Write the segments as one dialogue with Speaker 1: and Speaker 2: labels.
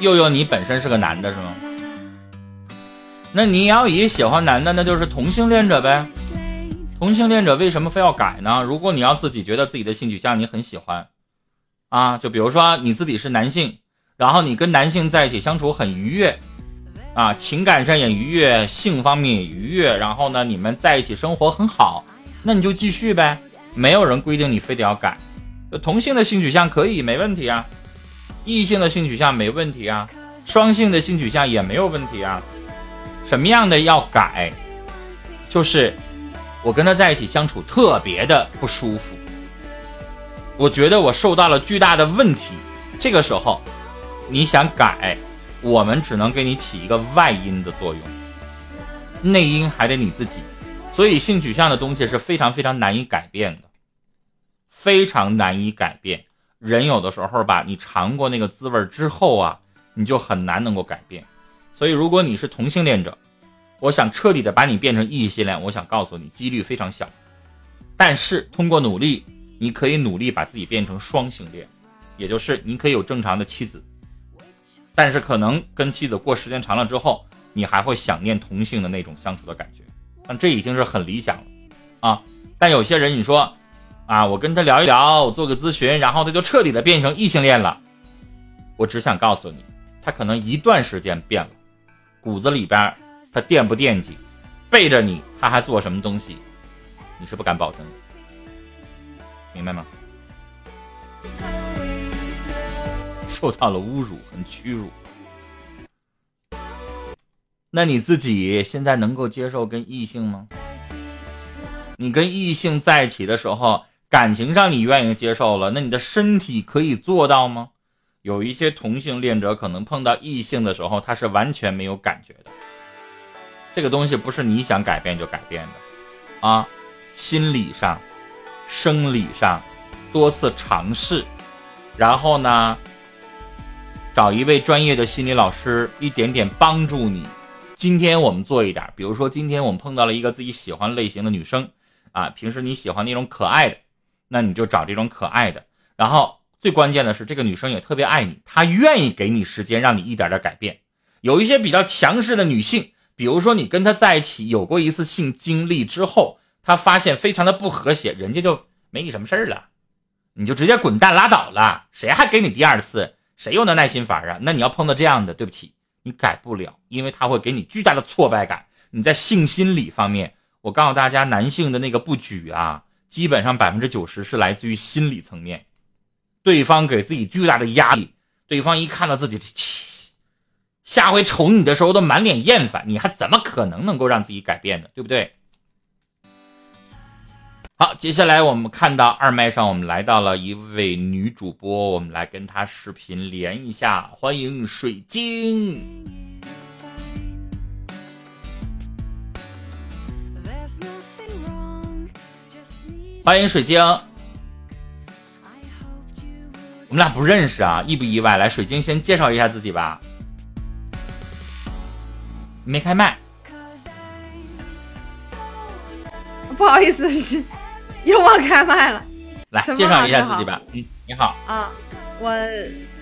Speaker 1: 悠悠，你本身是个男的是吗？那你要以喜欢男的，那就是同性恋者呗。同性恋者为什么非要改呢？如果你要自己觉得自己的性取向你很喜欢，啊，就比如说你自己是男性，然后你跟男性在一起相处很愉悦，啊，情感上也愉悦，性方面也愉悦，然后呢，你们在一起生活很好，那你就继续呗。没有人规定你非得要改，同性的性取向可以没问题啊，异性的性取向没问题啊，双性的性取向也没有问题啊。什么样的要改？就是我跟他在一起相处特别的不舒服，我觉得我受到了巨大的问题。这个时候，你想改，我们只能给你起一个外因的作用，内因还得你自己。所以性取向的东西是非常非常难以改变的，非常难以改变。人有的时候吧，你尝过那个滋味之后啊，你就很难能够改变。所以，如果你是同性恋者，我想彻底的把你变成异性恋，我想告诉你，几率非常小。但是通过努力，你可以努力把自己变成双性恋，也就是你可以有正常的妻子，但是可能跟妻子过时间长了之后，你还会想念同性的那种相处的感觉。但这已经是很理想了，啊！但有些人你说，啊，我跟他聊一聊，我做个咨询，然后他就彻底的变成异性恋了。我只想告诉你，他可能一段时间变了。骨子里边，他惦不惦记？背着你，他还做什么东西？你是不敢保证，明白吗？受到了侮辱和屈辱，那你自己现在能够接受跟异性吗？你跟异性在一起的时候，感情上你愿意接受了，那你的身体可以做到吗？有一些同性恋者可能碰到异性的时候，他是完全没有感觉的。这个东西不是你想改变就改变的，啊，心理上、生理上多次尝试，然后呢，找一位专业的心理老师一点点帮助你。今天我们做一点，比如说今天我们碰到了一个自己喜欢类型的女生，啊，平时你喜欢那种可爱的，那你就找这种可爱的，然后。最关键的是，这个女生也特别爱你，她愿意给你时间，让你一点点改变。有一些比较强势的女性，比如说你跟她在一起有过一次性经历之后，她发现非常的不和谐，人家就没你什么事儿了，你就直接滚蛋拉倒了，谁还给你第二次？谁有那耐心法啊？那你要碰到这样的，对不起，你改不了，因为他会给你巨大的挫败感。你在性心理方面，我告诉大家，男性的那个不举啊，基本上百分之九十是来自于心理层面。对方给自己巨大的压力，对方一看到自己，下回瞅你的时候都满脸厌烦，你还怎么可能能够让自己改变呢？对不对？好，接下来我们看到二麦上，我们来到了一位女主播，我们来跟她视频连一下，欢迎水晶，欢迎水晶。我们俩不认识啊，意不意外？来，水晶先介绍一下自己吧。没开麦，
Speaker 2: 不好意思，又忘开麦了。
Speaker 1: 来，介绍一下自己吧。嗯，你好。
Speaker 2: 啊，我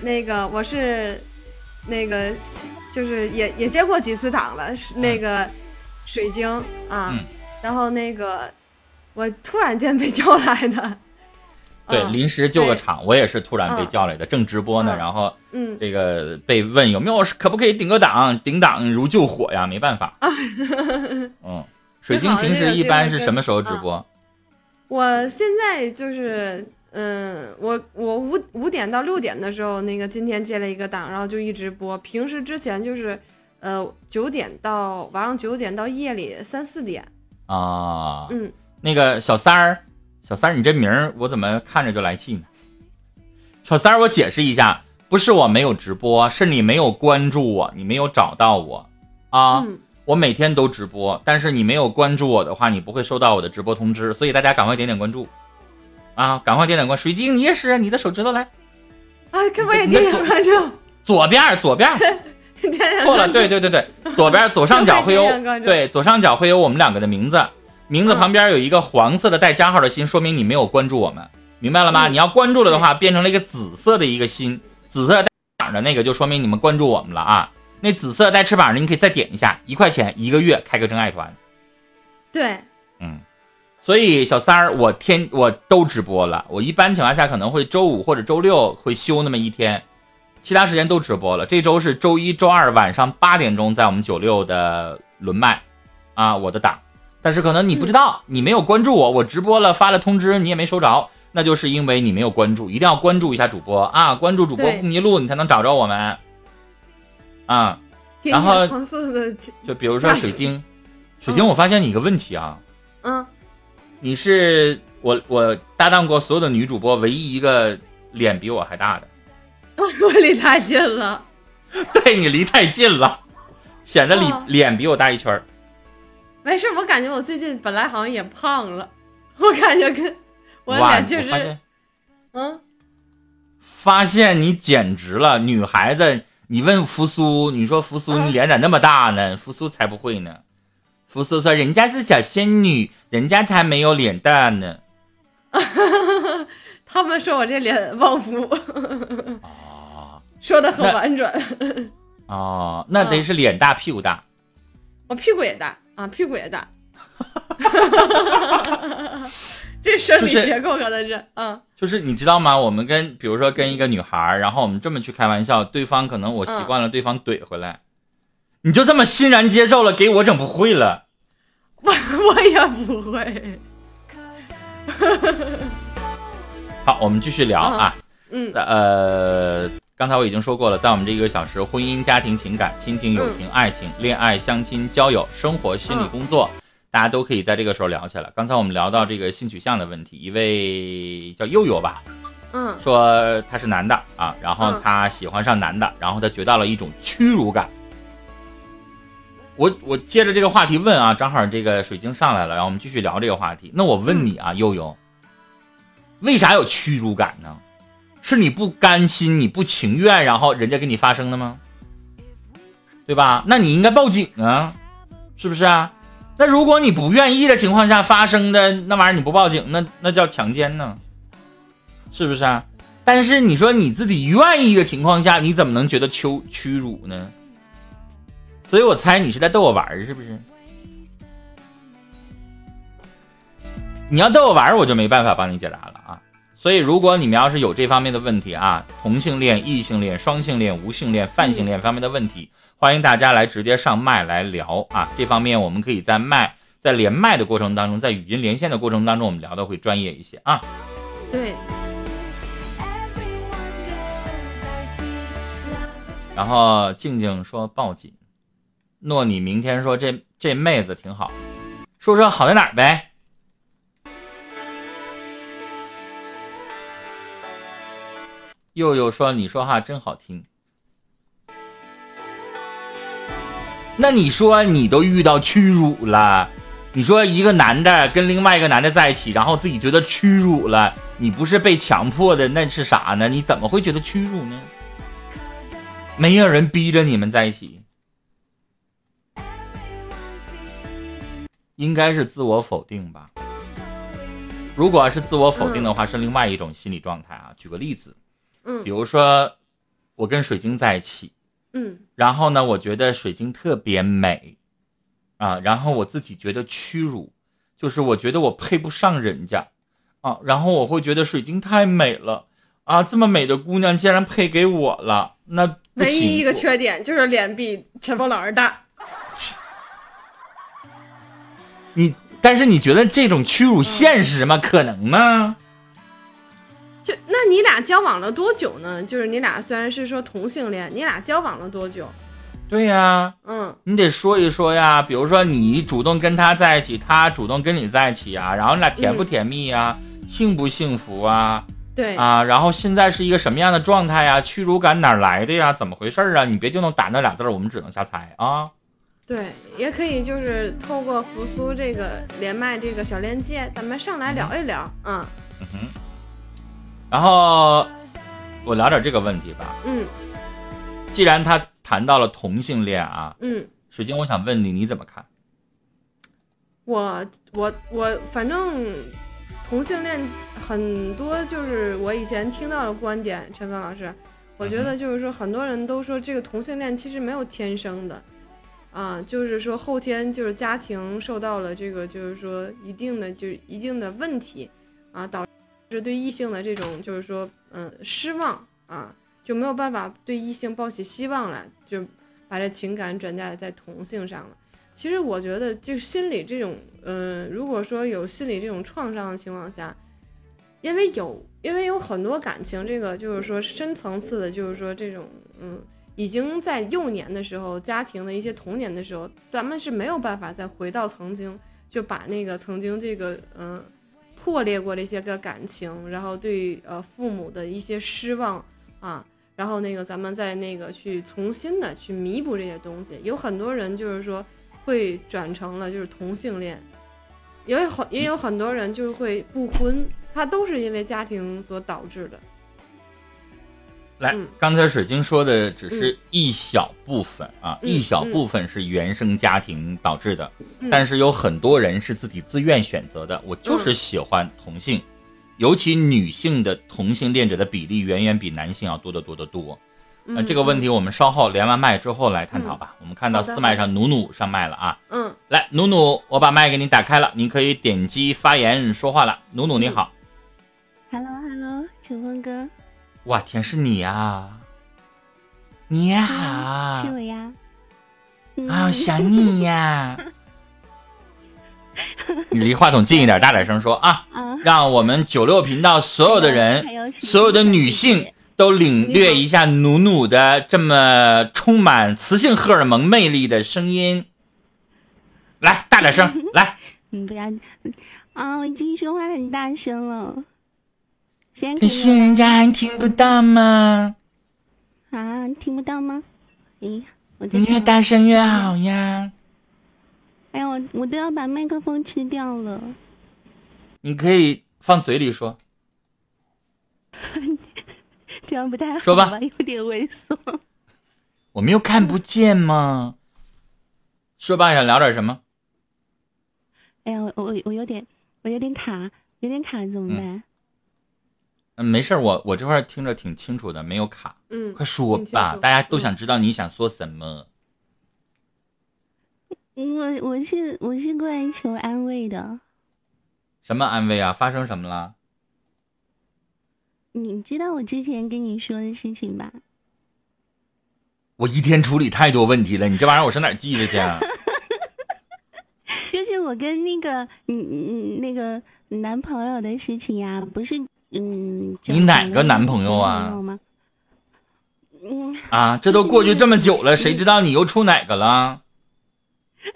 Speaker 2: 那个我是那个就是也也接过几次档了，是那个水晶啊。嗯。然后那个我突然间被叫来的。
Speaker 1: 对，临时救个场，我也是突然被叫来的，正直播呢，然后，嗯，这个被问有没有可不可以顶个档，顶档如救火呀，没办法。嗯，水晶平时一般是什么时候直播？
Speaker 2: 我现在就是，嗯，我我五五点到六点的时候，那个今天接了一个档，然后就一直播。平时之前就是，呃，九点到晚上九点到夜里三四点。
Speaker 1: 啊，嗯，那个小三儿。小三儿，你这名儿我怎么看着就来气呢？小三儿，我解释一下，不是我没有直播，是你没有关注我，你没有找到我啊。我每天都直播，但是你没有关注我的话，你不会收到我的直播通知。所以大家赶快点点关注啊！赶快点点关。水晶，你也是，你的手指头来。
Speaker 2: 啊，可我也点点关注。
Speaker 1: 左边，左边。错了，对对对对，左边左上角会有 对左上角会有我们两个的名字。名字旁边有一个黄色的带加号的心，说明你没有关注我们，明白了吗？你要关注了的话，变成了一个紫色的一个心，紫色带翅膀的那个，就说明你们关注我们了啊。那紫色带翅膀的，你可以再点一下，一块钱一个月开个真爱团。
Speaker 2: 对，
Speaker 1: 嗯，所以小三儿，我天，我都直播了。我一般情况下可能会周五或者周六会休那么一天，其他时间都直播了。这周是周一周二晚上八点钟在我们九六的轮麦啊，我的档。但是可能你不知道，你没有关注我，我直播了发了通知，你也没收着，那就是因为你没有关注，一定要关注一下主播啊，关注主播不迷路，你才能找着我们。啊，然后就比如说水晶，水晶，我发现你一个问题
Speaker 2: 啊，嗯，
Speaker 1: 你是我我搭档过所有的女主播唯一一个脸比我还大的，
Speaker 2: 我离太近了，
Speaker 1: 对你离太近了，显得脸脸比我大一圈儿。
Speaker 2: 没事，我感觉我最近本来好像也胖了，我感觉跟我脸确实，嗯，
Speaker 1: 发现你简直了，女孩子。你问扶苏，你说扶苏，你脸咋那么大呢？扶苏才不会呢。扶苏说人家是小仙女，人家才没有脸蛋呢。
Speaker 2: 他们说我这脸旺夫。
Speaker 1: 啊，
Speaker 2: 说的很婉转。
Speaker 1: 哦，那得是脸大屁股大。
Speaker 2: 我屁股也大啊，屁股也大。这生理结构可能是，嗯，
Speaker 1: 就是你知道吗？我们跟比如说跟一个女孩，然后我们这么去开玩笑，对方可能我习惯了，对方怼回来，你就这么欣然接受了，给我整不会了，
Speaker 2: 我我也不会。
Speaker 1: 好，我们继续聊啊，
Speaker 2: 嗯，
Speaker 1: 呃，刚才我已经说过了，在我们这一个小时，婚姻、家庭、情感、亲情、友情、爱情、恋爱、相亲、交友、生活、心理、工作。大家都可以在这个时候聊起来。刚才我们聊到这个性取向的问题，一位叫悠悠吧，
Speaker 2: 嗯，
Speaker 1: 说他是男的啊，然后他喜欢上男的，然后他觉到了一种屈辱感。我我接着这个话题问啊，正好这个水晶上来了，然后我们继续聊这个话题。那我问你啊，悠悠，为啥有屈辱感呢？是你不甘心、你不情愿，然后人家跟你发生的吗？对吧？那你应该报警啊，是不是啊？那如果你不愿意的情况下发生的那玩意儿你不报警，那那叫强奸呢，是不是啊？但是你说你自己愿意的情况下，你怎么能觉得羞屈辱呢？所以我猜你是在逗我玩是不是？你要逗我玩我就没办法帮你解答了。所以如果你们要是有这方面的问题啊，同性恋、异性恋、双性恋、无性恋、泛性恋方面的问题。欢迎大家来直接上麦来聊啊！这方面我们可以在麦在连麦的过程当中，在语音连线的过程当中，我们聊的会专业一些啊。
Speaker 2: 对。
Speaker 1: 然后静静说报警，诺你明天说这这妹子挺好，说说好在哪儿呗。佑佑说你说话真好听。那你说你都遇到屈辱了，你说一个男的跟另外一个男的在一起，然后自己觉得屈辱了，你不是被强迫的，那是啥呢？你怎么会觉得屈辱呢？没有人逼着你们在一起，应该是自我否定吧？如果是自我否定的话，是另外一种心理状态啊。举个例子，
Speaker 2: 嗯，
Speaker 1: 比如说我跟水晶在一起。
Speaker 2: 嗯，
Speaker 1: 然后呢，我觉得水晶特别美，啊，然后我自己觉得屈辱，就是我觉得我配不上人家，啊，然后我会觉得水晶太美了，啊，这么美的姑娘竟然配给我了，那
Speaker 2: 唯一一个缺点就是脸比陈峰老师大。
Speaker 1: 你，但是你觉得这种屈辱现实吗？可能吗？
Speaker 2: 就那你俩交往了多久呢？就是你俩虽然是说同性恋，你俩交往了多久？
Speaker 1: 对呀，
Speaker 2: 嗯，
Speaker 1: 你得说一说呀。比如说你主动跟他在一起，他主动跟你在一起啊，然后你俩甜不甜蜜呀？幸不幸福啊？
Speaker 2: 对
Speaker 1: 啊，然后现在是一个什么样的状态呀？屈辱感哪来的呀？怎么回事啊？你别就能打那俩字儿，我们只能瞎猜啊。
Speaker 2: 对，也可以就是透过扶苏这个连麦这个小链接，咱们上来聊一聊，
Speaker 1: 嗯。嗯哼。然后我聊点这个问题吧。
Speaker 2: 嗯，
Speaker 1: 既然他谈到了同性恋啊，
Speaker 2: 嗯，
Speaker 1: 水晶，我想问你，你怎么看？
Speaker 2: 我我我，反正同性恋很多，就是我以前听到的观点，陈峰老师，我觉得就是说，很多人都说这个同性恋其实没有天生的，啊，就是说后天就是家庭受到了这个就是说一定的就一定的问题，啊，导就是对异性的这种就是说嗯失望啊，就没有办法对异性抱起希望来，就把这情感转嫁在同性上了。其实我觉得，就心理这种，嗯，如果说有心理这种创伤的情况下，因为有，因为有很多感情，这个就是说深层次的，就是说这种，嗯，已经在幼年的时候，家庭的一些童年的时候，咱们是没有办法再回到曾经，就把那个曾经这个，嗯，破裂过的一些个感情，然后对呃父母的一些失望啊，然后那个咱们再那个去重新的去弥补这些东西，有很多人就是说会转成了就是同性恋，也有很也有很多人就是会不婚。他都是因为家庭所导致的。
Speaker 1: 来，刚才水晶说的只是一小部分啊，一小部分是原生家庭导致的，但是有很多人是自己自愿选择的。我就是喜欢同性，尤其女性的同性恋者的比例远远比男性要多得多得多。那这个问题我们稍后连完麦之后来探讨吧。我们看到四麦上努努上麦了啊，
Speaker 2: 嗯，
Speaker 1: 来努努，我把麦给你打开了，你可以点击发言说话了。努努你好。
Speaker 3: Hello，Hello，陈峰哥，
Speaker 1: 哇天，是你呀！你好，
Speaker 3: 是我呀！
Speaker 1: 啊，想你呀！你离话筒近一点，大点声说啊！让我们九六频道所有的人，所有的女性都领略一下努努的这么充满雌性荷尔蒙魅力的声音。来，大点声，来！
Speaker 3: 你不要啊！我已经说话很大声了。
Speaker 1: 可是人家还听不到吗？
Speaker 3: 啊，听不到吗？哎，
Speaker 1: 你越大声越好呀！
Speaker 3: 哎呀，我我都要把麦克风吃掉了。
Speaker 1: 你可以放嘴里说，
Speaker 3: 这样不太好。
Speaker 1: 说吧，
Speaker 3: 有点猥琐。
Speaker 1: 我们又看不见吗？说吧，想聊点什么？
Speaker 3: 哎呀，我我我有点我有点卡，有点卡，怎么办？
Speaker 1: 嗯，没事我我这块听着挺清楚的，没有卡。
Speaker 2: 嗯，
Speaker 1: 快说吧，大家都想知道你想说什么。
Speaker 3: 我我是我是过来求安慰的。
Speaker 1: 什么安慰啊？发生什么了？
Speaker 3: 你知道我之前跟你说的事情吧？
Speaker 1: 我一天处理太多问题了，你这玩意儿我上哪记着去？
Speaker 3: 就是我跟那个你你那个男朋友的事情呀，不是。嗯，
Speaker 1: 你哪个男朋友啊？
Speaker 3: 嗯
Speaker 1: 啊，这都过去这么久了，谁知道你又处哪个了？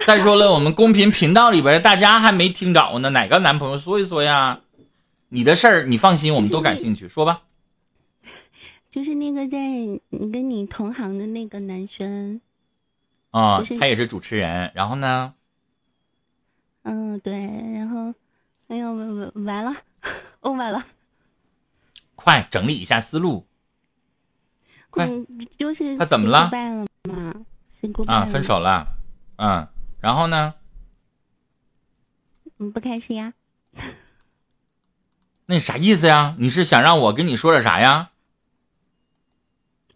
Speaker 1: 再说了，我们公屏频道里边大家还没听着呢，哪个男朋友说一说呀？你的事儿你放心，我们都感兴趣，说吧。
Speaker 3: 就是那个在你跟你同行的那个男生
Speaker 1: 啊，他也是主持人，然后呢？
Speaker 3: 嗯，对，然后哎呀，完完完了，哦，完了。
Speaker 1: 快整理一下思路，快，
Speaker 3: 就是
Speaker 1: 他怎么了？
Speaker 3: 啊，
Speaker 1: 分手了，嗯，然后呢？
Speaker 3: 嗯，不开心呀？
Speaker 1: 那你啥意思呀？你是想让我跟你说点啥呀？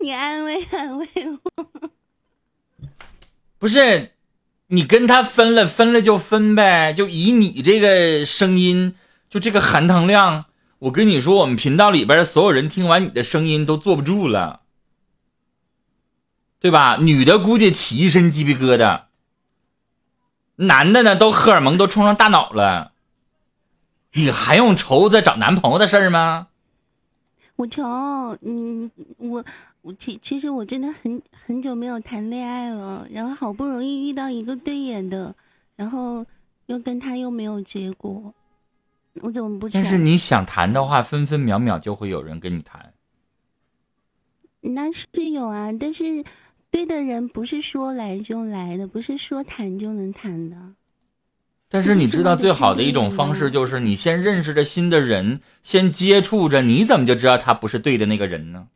Speaker 3: 你安慰安慰我。
Speaker 1: 不是，你跟他分了，分了就分呗，就以你这个声音，就这个含糖量。我跟你说，我们频道里边的所有人听完你的声音都坐不住了，对吧？女的估计起一身鸡皮疙瘩，男的呢都荷尔蒙都冲上大脑了。你还用愁再找男朋友的事儿吗？
Speaker 3: 我愁，嗯，我我其其实我真的很很久没有谈恋爱了，然后好不容易遇到一个对眼的，然后又跟他又没有结果。我怎么不？
Speaker 1: 但是你想谈的话，分分秒秒就会有人跟你谈。
Speaker 3: 那是有啊，但是对的人不是说来就来的，不是说谈就能谈的。
Speaker 1: 但是你知道，最好的一种方式就是你先认识着新的人，先接触着，你怎么就知道他不是对的那个人呢？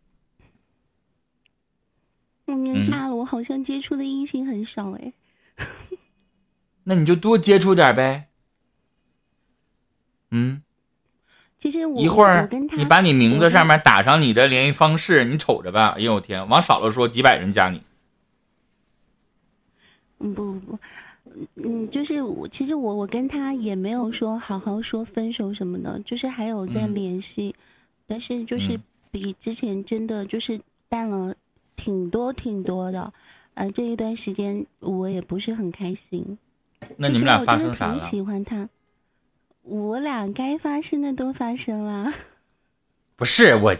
Speaker 3: 我年纪大了，我好像接触的异性很少哎。
Speaker 1: 那你就多接触点呗。嗯，
Speaker 3: 其实我
Speaker 1: 一会儿你把你名字上面打上你的联系方式，你瞅着吧。哎呦我天，往少了说几百人加你。
Speaker 3: 嗯不不不，嗯，就是我其实我我跟他也没有说好好说分手什么的，就是还有在
Speaker 1: 嗯
Speaker 3: 联系，但是就是
Speaker 1: 嗯
Speaker 3: 比之前真的就是淡了挺多挺多的，呃，这一段时间我也不是很开心。
Speaker 1: 那你们俩
Speaker 3: 其实我真的挺
Speaker 1: 发生啥了？
Speaker 3: 喜欢他，我俩该发生的都发生了。
Speaker 1: 不是我，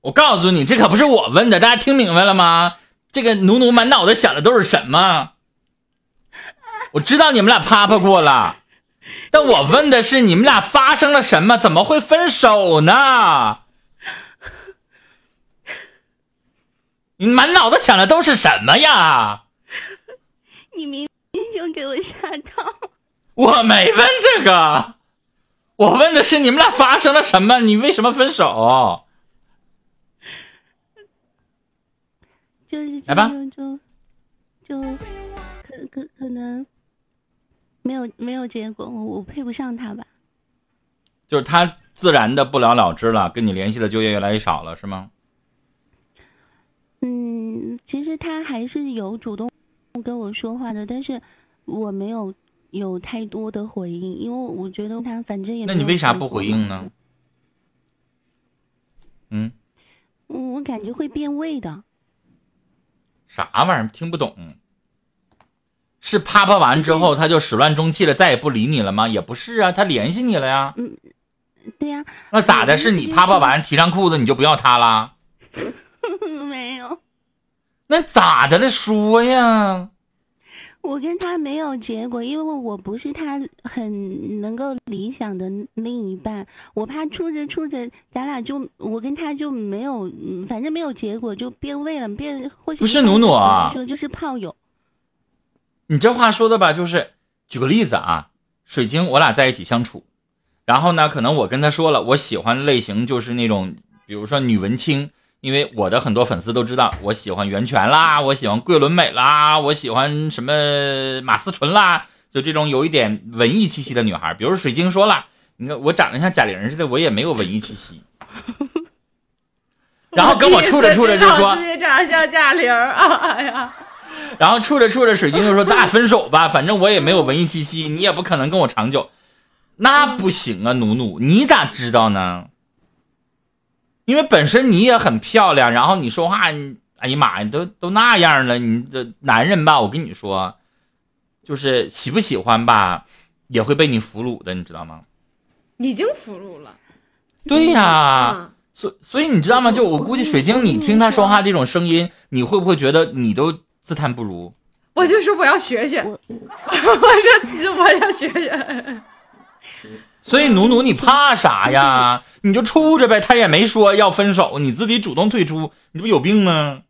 Speaker 1: 我告诉你，这可不是我问的，大家听明白了吗？这个奴奴满脑子想的都是什么？我知道你们俩啪啪过了，但我问的是你们俩发生了什么？怎么会分手呢？你满脑子想的都是什么呀？
Speaker 3: 你明明就给我吓到，
Speaker 1: 我没问这个，我问的是你们俩发生了什么？你为什么分手？
Speaker 3: 就是
Speaker 1: 来吧
Speaker 3: 就就就可可可能没有没有结果，我我配不上他吧？
Speaker 1: 就是他自然的不了了之了，跟你联系的就越越来越少了，是吗？
Speaker 3: 嗯，其实他还是有主动跟我说话的，但是我没有有太多的回应，因为我觉得他反正也
Speaker 1: 那你为啥不回应呢？嗯，
Speaker 3: 嗯，我感觉会变味的。
Speaker 1: 啥玩意儿？听不懂。是啪啪完之后他就始乱终弃了，再也不理你了吗？也不是啊，他联系你了呀。
Speaker 3: 嗯对呀、
Speaker 1: 那咋的？是你啪啪完提上裤子你就不要他啦？
Speaker 3: 没有，
Speaker 1: 那咋的了？说呀。
Speaker 3: 我跟他没有结果，因为我不是他很能够理想的另一半，我怕处着处着，咱俩就我跟他就没有，嗯反正没有结果，就变味了，变
Speaker 1: 不是努努啊
Speaker 3: 说就是炮友，
Speaker 1: 你这话说的吧，就是举个例子啊，水晶，我俩在一起相处，然后呢，可能我跟他说了，我喜欢类型就是那种，比如说女文青，因为我的很多粉丝都知道，我喜欢袁泉啦，我喜欢桂纶镁啦，我喜欢什么马思纯啦，就这种有一点文艺气息的女孩。比如水晶说了，你看我长得像贾玲似的，我也没有文艺气息。然后跟我处着处着就说，
Speaker 2: 自己长像贾玲儿，哎呀，
Speaker 1: 然后处着处着，水晶就说：“咱俩分手吧，反正我也没有文艺气息，你也不可能跟我长久。”那不行啊，努努，你咋知道呢？因为本身你也很漂亮，然后你说话，你哎呀妈呀，都都那样了，你这男人吧，我跟你说，就是喜不喜欢吧，也会被你俘虏的，你知道吗？
Speaker 2: 已经俘虏了。
Speaker 1: 对呀、
Speaker 2: 嗯，
Speaker 1: 所所以你知道吗？就我估计水晶，你听他说话这种声音，你会不会觉得你都自叹不如？
Speaker 2: 我就说我要学学，
Speaker 3: 我
Speaker 2: 我说我要学学。
Speaker 1: 所以努努，你怕啥呀？你就处着呗，他也没说要分手，你自己主动退出，你这不有病吗？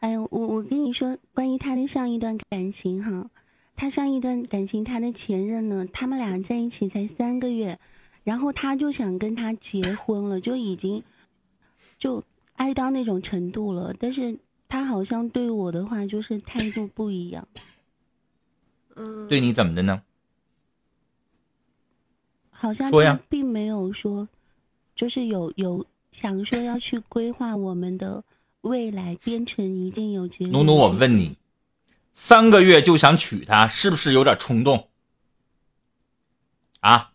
Speaker 3: 哎呦，我我跟你说，关于他的上一段感情哈，他上一段感情，他的前任呢，他们俩在一起才三个月，然后他就想跟他结婚了，就已经就爱到那种程度了，但是他好像对我的话就是态度不一样，
Speaker 2: 嗯，
Speaker 1: 对你怎么的呢？
Speaker 3: 好像他并没有说，就是有有想说要去规划我们的未来，变成一定有结果
Speaker 1: 努努，我问你，三个月就想娶她，是不是有点冲动？啊？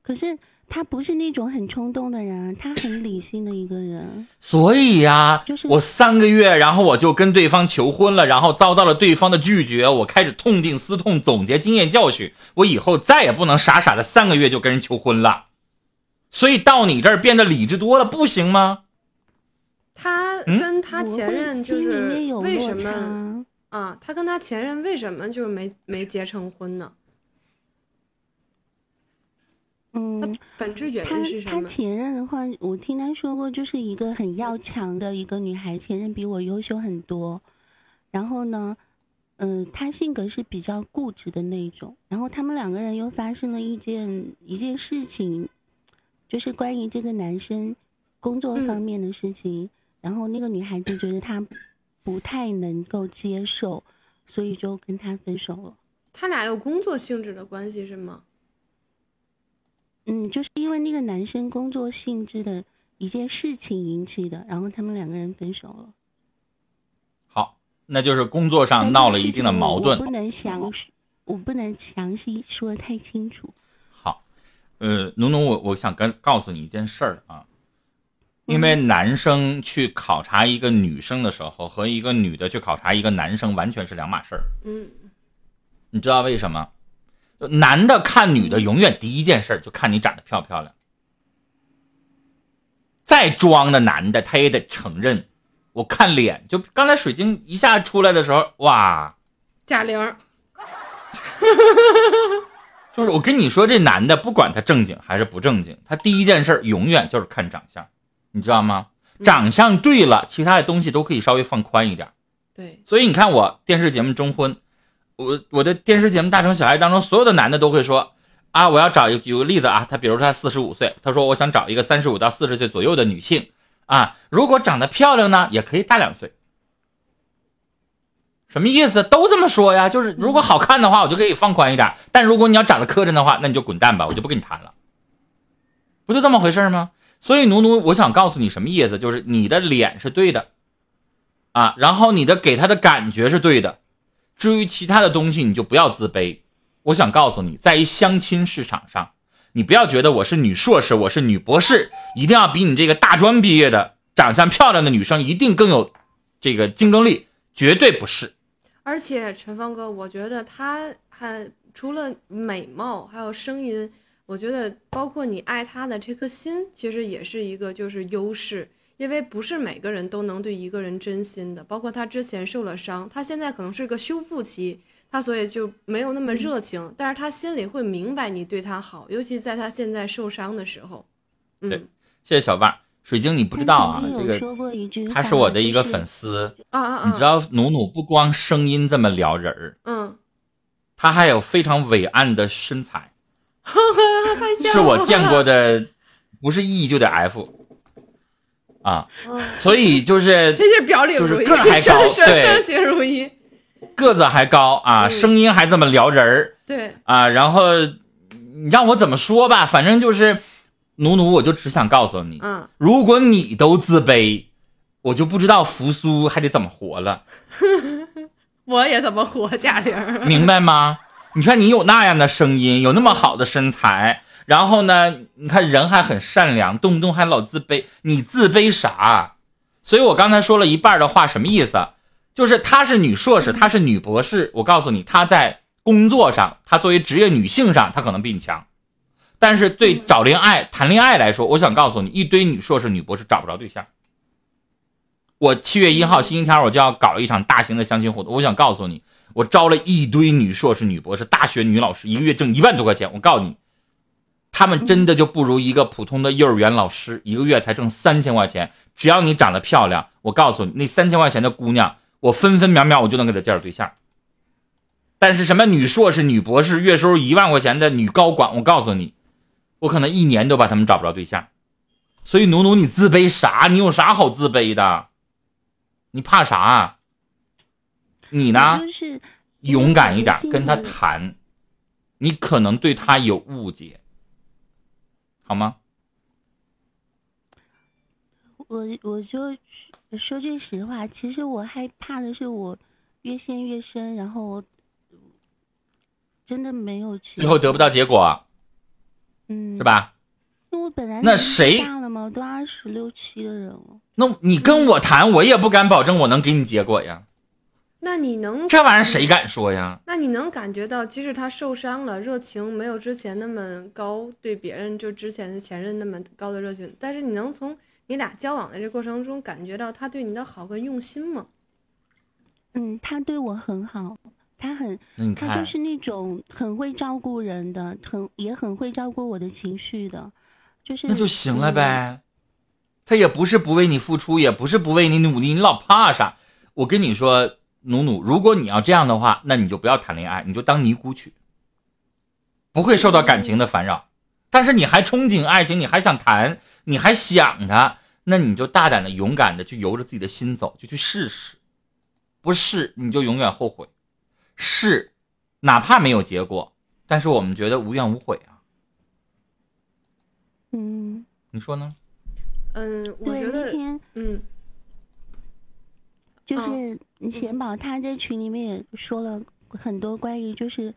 Speaker 3: 可是他不是那种很冲动的人啊，他很理性的一个人。
Speaker 1: 所以呀、
Speaker 3: 就是
Speaker 1: 我三个月，然后我就跟对方求婚了，然后遭到了对方的拒绝，我开始痛定思痛，总结经验教训，我以后再也不能傻傻的三个月就跟人求婚了。所以到你这儿变得理智多了，不行吗？
Speaker 2: 他
Speaker 1: 嗯
Speaker 2: 跟他前任就是为什么啊？他跟他前任为什么就是没没结成婚呢？他
Speaker 3: 嗯，
Speaker 2: 本质原
Speaker 3: 他他
Speaker 2: 因是什么？
Speaker 3: 前任的话，我听他说过，就是一个很要强的一个女孩，前任比我优秀很多。然后呢，嗯、他性格是比较固执的那种。然后他们两个人又发生了一件一件事情，就是关于这个男生工作
Speaker 2: 嗯
Speaker 3: 方面的事情。然后那个女孩子觉得他不太能够接受，所以就跟他分手了。
Speaker 2: 他俩有工作性质的关系是吗？
Speaker 3: 嗯，就是因为那个男生工作性质的一件事情引起的，然后他们两个人分手了。
Speaker 1: 好，那就是工作上闹了一定的矛盾。
Speaker 3: 不能详，我不能详细说的太清楚。
Speaker 1: 好，呃，努努，我我想跟告诉你一件事儿啊，因
Speaker 3: 嗯
Speaker 1: 为男生去考察一个女生的时候，和一个女的去考察一个男生完全是两码事儿。
Speaker 2: 嗯，
Speaker 1: 你知道为什么？就男的看女的，永远第一件事儿就看你长得漂不漂亮。再装的男的，他也得承认，我看脸。就刚才水晶一下出来的时候，哇，
Speaker 2: 贾玲儿，
Speaker 1: 就是我跟你说，这男的不管他正经还是不正经，他第一件事儿永远就是看长相，你知道吗？长相对了，其他的东西都可以稍微放宽一点。
Speaker 2: 对，
Speaker 1: 所以你看我电视节目征婚，我我的电视节目《大城小爱》当中，所有的男的都会说啊，我要找一个举个例子啊，他比如说他四十五岁，他说我想找一个三十五到四十岁左右的女性啊，如果长得漂亮呢，也可以大两岁。什么意思？都这么说呀，就是如果好看的话，我就可以放宽一点；但如果你要长得磕碜的话，那你就滚蛋吧，我就不跟你谈了。不就这么回事吗？所以奴奴，我想告诉你什么意思，就是你的脸是对的，啊，然后你的给他的感觉是对的，至于其他的东西，你就不要自卑。我想告诉你，在于相亲市场上，你不要觉得我是女硕士，我是女博士，一定要比你这个大专毕业的、长相漂亮的女生一定更有这个竞争力，绝对不是。
Speaker 2: 而且陈芳哥，我觉得他还除了美貌，还有声音，我觉得包括你爱他的这颗心，其实也是一个就是优势，因为不是每个人都能对一个人真心的。包括他之前受了伤，他现在可能是个修复期，他所以就没有那么热情，但是他心里会明白你对他好，尤其在他现在受伤的时候。嗯
Speaker 1: 对，谢谢小万。水晶，你不知道啊这个他是我的一个粉丝，
Speaker 2: 啊啊啊！
Speaker 1: 你知道努努不光声音这么撩人儿，
Speaker 2: 嗯，
Speaker 1: 他还有非常伟岸的身材，
Speaker 2: 太
Speaker 1: 是我见过。
Speaker 2: 的，
Speaker 1: 不是 E 就得 F，啊，
Speaker 2: 嗯
Speaker 1: 所以就是
Speaker 2: 这是表里
Speaker 1: 就是
Speaker 2: 如一，
Speaker 1: 个儿还高对
Speaker 2: 盛行如一。
Speaker 1: 个子还高啊，
Speaker 2: 嗯
Speaker 1: 声音还这么撩人儿
Speaker 2: 对，
Speaker 1: 啊，然后你让我怎么说吧，反正就是努努，我就只想告诉你，
Speaker 2: 嗯，
Speaker 1: 如果你都自卑，我就不知道扶苏还得怎么活了，
Speaker 2: 我也怎么活贾玲？
Speaker 1: 明白吗？你看你有那样的声音，有那么好的身材，然后呢，你看人还很善良，动不动还老自卑，你自卑啥？所以我刚才说了一半的话，什么意思？就是她是女硕士，她是女博士。我告诉你，她在工作上，她作为职业女性上，她可能比你强。但是对找恋爱、谈恋爱来说，我想告诉你，一堆女硕士、女博士找不着对象。我七月一号星期天我就要搞一场大型的相亲活动，我想告诉你，我招了一堆女硕士、女博士、大学女老师，一个月挣一万多块钱。我告诉你，他们真的就不如一个普通的幼儿园老师，一个月才挣三千块钱。只要你长得漂亮，我告诉你，那三千块钱的姑娘，我分分秒秒我就能给她介绍对象。但是什么女硕士、女博士，月收入一万块钱的女高管，我告诉你，我可能一年都把他们找不着对象。所以努努，你自卑啥？你有啥好自卑的？你怕啥？你呢？
Speaker 3: 就是
Speaker 1: 勇敢一点跟他谈，你可能对他有误解，好吗？
Speaker 3: 我我说说句实话，其实我害怕的是我越陷越深，然后我真的没有去
Speaker 1: 最后得不到结果，
Speaker 3: 嗯
Speaker 1: 是？吧？
Speaker 3: 因为我本来
Speaker 1: 那谁
Speaker 3: 大了嘛，我都二十六七的人了。
Speaker 1: 那你跟我谈，我也不敢保证我能给你结果呀。
Speaker 2: 那你能
Speaker 1: 这玩意儿谁敢说呀？
Speaker 2: 那你能感觉到，即使他受伤了，热情没有之前那么高，对别人就之前的前任那么高的热情，但是你能从你俩交往的这过程中感觉到他对你的好跟用心吗？
Speaker 3: 嗯，他对我很好，他很他就是那种很会照顾人的，很也很会照顾我的情绪的，就是
Speaker 1: 那就行了
Speaker 3: 嗯
Speaker 1: 呗。他也不是不为你付出，也不是不为你努力，你老怕啥？我跟你说，努努，如果你要这样的话，那你就不要谈恋爱，你就当尼姑去，不会受到感情的烦扰。但是你还憧憬爱情，你还想谈，你还想他，那你就大胆的、勇敢的去由着自己的心走，就去试试。不试你就永远后悔，试，哪怕没有结果，但是我们觉得无怨无悔啊。
Speaker 3: 嗯，
Speaker 1: 你说呢？
Speaker 2: 嗯，我
Speaker 3: 对，
Speaker 2: 觉得，
Speaker 3: 那天
Speaker 2: 嗯
Speaker 3: 就是贤宝他在群里面也说了很多关于就是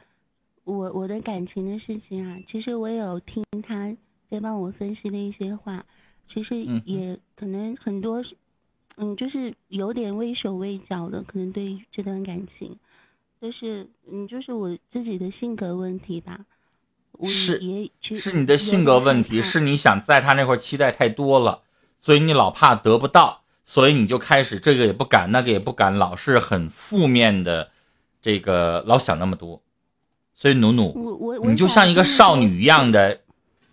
Speaker 3: 我我的感情的事情啊，其实我有听他在帮我分析的一些话，其实
Speaker 1: 嗯
Speaker 3: 也可能很多，嗯，就是有点畏手畏脚的，可能对于这段感情，就是嗯，就是我自己的性格问题吧，我
Speaker 1: 是
Speaker 3: 也其实
Speaker 1: 是你的性格问题，是你想在他那块期待太多了，所以你老怕得不到，所以你就开始这个也不敢，那个也不敢，老是很负面的，这个老想那么多。所以努努，
Speaker 3: 我我我
Speaker 1: 你就像一个少女一样的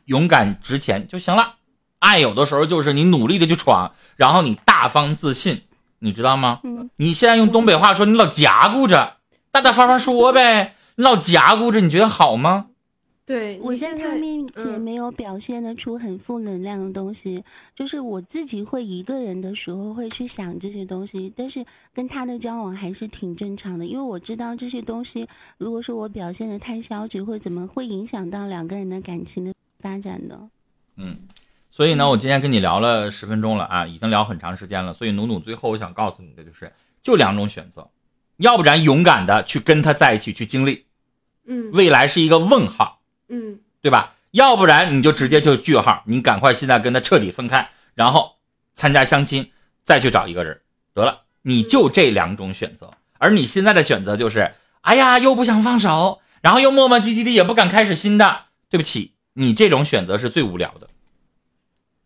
Speaker 1: 勇敢直前就行了。爱有的时候就是你努力的去闯，然后你大方自信，你知道吗？
Speaker 3: 嗯
Speaker 1: 你现在用东北话说，你老夹顾着，大大方方说呗，你老夹顾着，你觉得好吗？
Speaker 2: 对，
Speaker 3: 我在
Speaker 2: 你现在
Speaker 3: 他面前
Speaker 2: 嗯
Speaker 3: 没有表现得出很负能量的东西，就是我自己会一个人的时候会去想这些东西，但是跟他的交往还是挺正常的，因为我知道这些东西，如果说我表现的太消极或怎么，会影响到两个人的感情的发展的。
Speaker 1: 嗯，所以呢，我今天跟你聊了十分钟了啊，已经聊很长时间了。所以努努，最后我想告诉你的就是，就两种选择，要不然勇敢的去跟他在一起去经历，
Speaker 2: 嗯
Speaker 1: 未来是一个问号，
Speaker 2: 嗯
Speaker 1: 对吧？要不然你就直接就句号，你赶快现在跟他彻底分开，然后参加相亲，再去找一个人，得了，你就这两种选择。而你现在的选择就是，哎呀，又不想放手，然后又磨磨唧唧的，也不敢开始新的。对不起，你这种选择是最无聊的。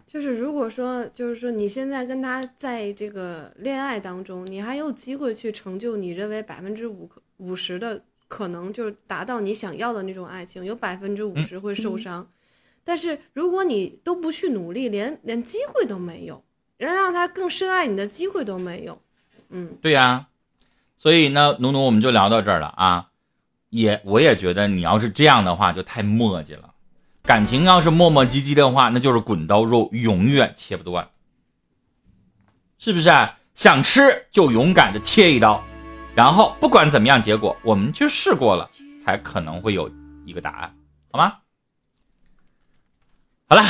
Speaker 2: 就是如果说，就是说你现在跟他在这个恋爱当中，你还有机会去成就你认为百分之五五十的可能，就是达到你想要的那种爱情，有百分之五十会受伤。但是如果你都不去努力，连连机会都没有，人让他更深爱你的机会都没有，嗯，
Speaker 1: 对呀、所以呢，努努我们就聊到这儿了啊。也我也觉得你要是这样的话，就太磨叽了。感情要是磨磨唧唧的话，那就是滚刀肉，永远切不断，是不是啊？想吃就勇敢的切一刀，然后不管怎么样，结果我们去试过了，才可能会有一个答案，好吗？好了，